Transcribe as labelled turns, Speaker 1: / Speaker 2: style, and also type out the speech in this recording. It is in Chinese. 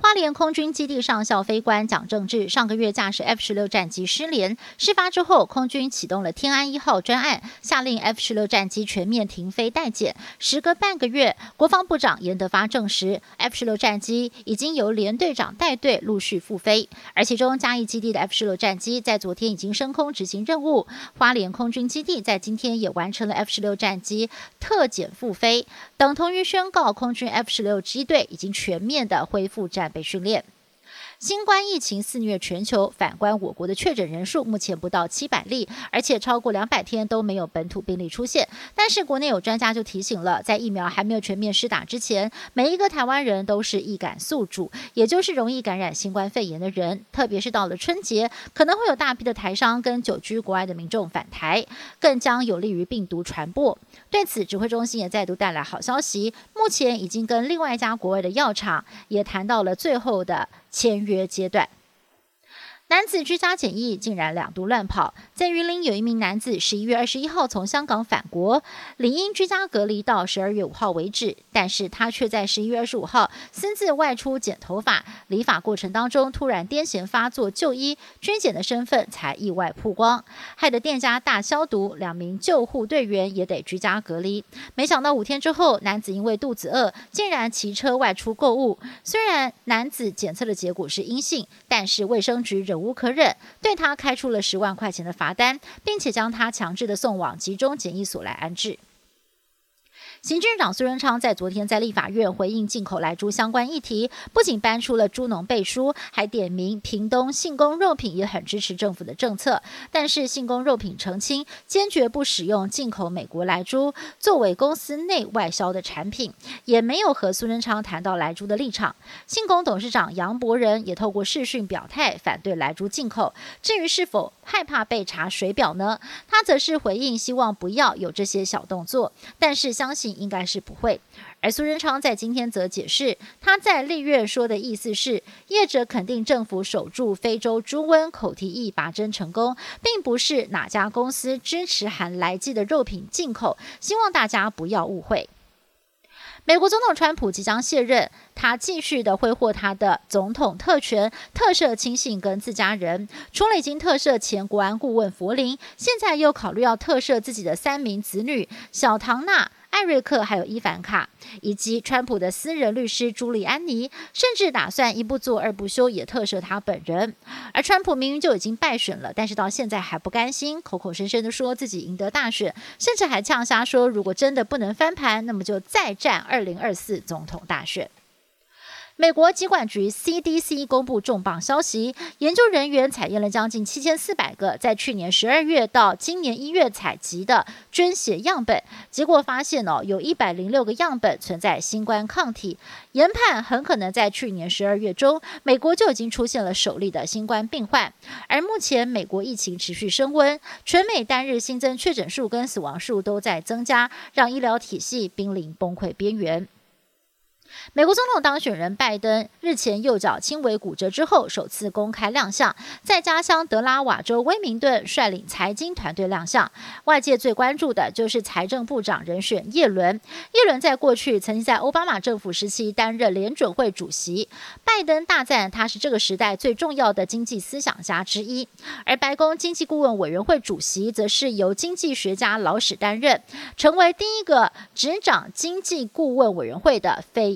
Speaker 1: 花莲空军基地上校飞官蒋正志上个月驾驶 F 十六战机失联，事发之后，空军启动了天安一号专案，下令 F 十六战机全面停飞待检。时隔半个月，国防部长严德发证实，F 十六战机已经由连队长带队陆续复飞，而其中嘉义基地的 F 十六战机在昨天已经升空执行任务，花莲空军基地在今天也完成了 F 十六战机特检复飞，等同于宣告空军 F 十六机队已经全面的恢复。战备训练。新冠疫情肆虐全球，反观我国的确诊人数目前不到七百例，而且超过两百天都没有本土病例出现。但是国内有专家就提醒了，在疫苗还没有全面施打之前，每一个台湾人都是易感宿主，也就是容易感染新冠肺炎的人。特别是到了春节，可能会有大批的台商跟久居国外的民众返台，更将有利于病毒传播。对此，指挥中心也再度带来好消息，目前已经跟另外一家国外的药厂也谈到了最后的。签约阶段。男子居家检疫竟然两度乱跑，在云林有一名男子十一月二十一号从香港返国，理应居家隔离到十二月五号为止，但是他却在十一月二十五号私自外出剪头发，理发过程当中突然癫痫发作就医，捐检的身份才意外曝光，害得店家大消毒，两名救护队员也得居家隔离。没想到五天之后，男子因为肚子饿，竟然骑车外出购物，虽然男子检测的结果是阴性，但是卫生局仍。忍无可忍，对他开出了十万块钱的罚单，并且将他强制的送往集中检疫所来安置。行政长苏贞昌在昨天在立法院回应进口来猪相关议题，不仅搬出了猪农背书，还点名屏东信公肉品也很支持政府的政策。但是信公肉品澄清，坚决不使用进口美国来猪作为公司内外销的产品，也没有和苏贞昌谈到来猪的立场。信公董事长杨伯仁也透过视讯表态反对来猪进口。至于是否害怕被查水表呢？他则是回应，希望不要有这些小动作，但是相信。应该是不会，而苏仁昌在今天则解释，他在立院说的意思是，业者肯定政府守住非洲猪瘟口蹄疫拔针成功，并不是哪家公司支持含来剂的肉品进口，希望大家不要误会。美国总统川普即将卸任，他继续的挥霍他的总统特权，特赦亲信跟自家人，除了已经特赦前国安顾问弗林，现在又考虑要特赦自己的三名子女小唐纳。艾瑞克、还有伊凡卡，以及川普的私人律师朱利安尼，甚至打算一不做二不休，也特赦他本人。而川普明明就已经败选了，但是到现在还不甘心，口口声声的说自己赢得大选，甚至还呛瞎说，如果真的不能翻盘，那么就再战二零二四总统大选。美国疾管局 CDC 公布重磅消息，研究人员采验了将近七千四百个在去年十二月到今年一月采集的捐血样本，结果发现哦，有一百零六个样本存在新冠抗体，研判很可能在去年十二月中，美国就已经出现了首例的新冠病患。而目前美国疫情持续升温，全美单日新增确诊数跟死亡数都在增加，让医疗体系濒临崩溃边缘。美国总统当选人拜登日前右脚轻微骨折之后，首次公开亮相，在家乡德拉瓦州威明顿率领财经团队亮相。外界最关注的就是财政部长人选叶伦。叶伦在过去曾经在奥巴马政府时期担任联准会主席，拜登大赞他是这个时代最重要的经济思想家之一。而白宫经济顾问委员会主席则是由经济学家老史担任，成为第一个执掌经济顾问委员会的非。